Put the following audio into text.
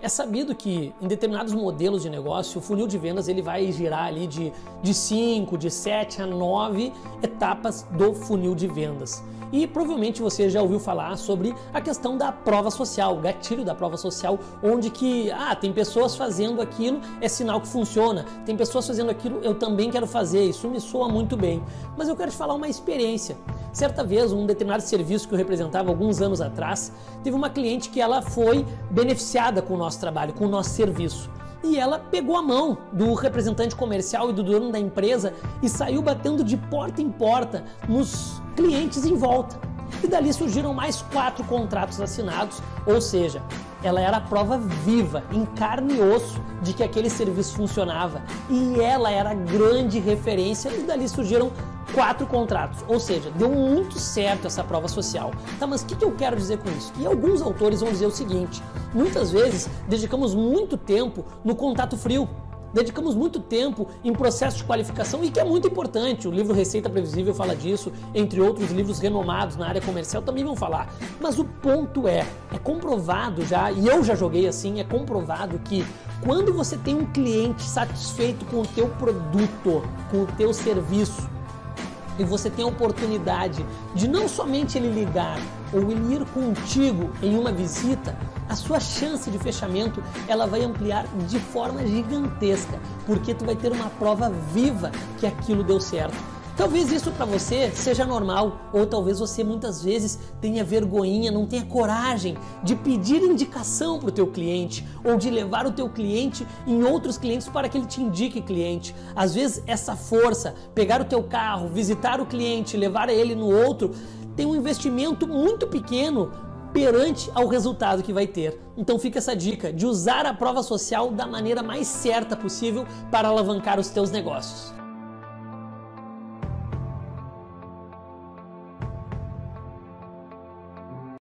É sabido que em determinados modelos de negócio, o funil de vendas ele vai girar ali de, de 5, de 7 a 9 etapas do funil de vendas. E provavelmente você já ouviu falar sobre a questão da prova social, o gatilho da prova social, onde que, ah, tem pessoas fazendo aquilo, é sinal que funciona. Tem pessoas fazendo aquilo, eu também quero fazer, isso me soa muito bem. Mas eu quero te falar uma experiência. Certa vez, um determinado serviço que eu representava alguns anos atrás, teve uma cliente que ela foi beneficiada com o nosso trabalho, com o nosso serviço e ela pegou a mão do representante comercial e do dono da empresa e saiu batendo de porta em porta nos clientes em volta. E dali surgiram mais quatro contratos assinados, ou seja, ela era a prova viva, em carne e osso, de que aquele serviço funcionava. E ela era a grande referência, e dali surgiram quatro contratos. Ou seja, deu muito certo essa prova social. Tá, mas o que, que eu quero dizer com isso? E alguns autores vão dizer o seguinte: muitas vezes dedicamos muito tempo no contato frio dedicamos muito tempo em processo de qualificação e que é muito importante. O livro Receita Previsível fala disso, entre outros livros renomados na área comercial também vão falar. Mas o ponto é, é comprovado já, e eu já joguei assim, é comprovado que quando você tem um cliente satisfeito com o teu produto, com o teu serviço, e você tem a oportunidade de não somente ele ligar ou ele ir contigo em uma visita, a sua chance de fechamento ela vai ampliar de forma gigantesca, porque tu vai ter uma prova viva que aquilo deu certo. Talvez isso para você seja normal, ou talvez você muitas vezes tenha vergonhinha, não tenha coragem de pedir indicação para o teu cliente ou de levar o teu cliente em outros clientes para que ele te indique cliente. Às vezes essa força, pegar o teu carro, visitar o cliente, levar ele no outro, tem um investimento muito pequeno perante ao resultado que vai ter. Então fica essa dica de usar a prova social da maneira mais certa possível para alavancar os teus negócios.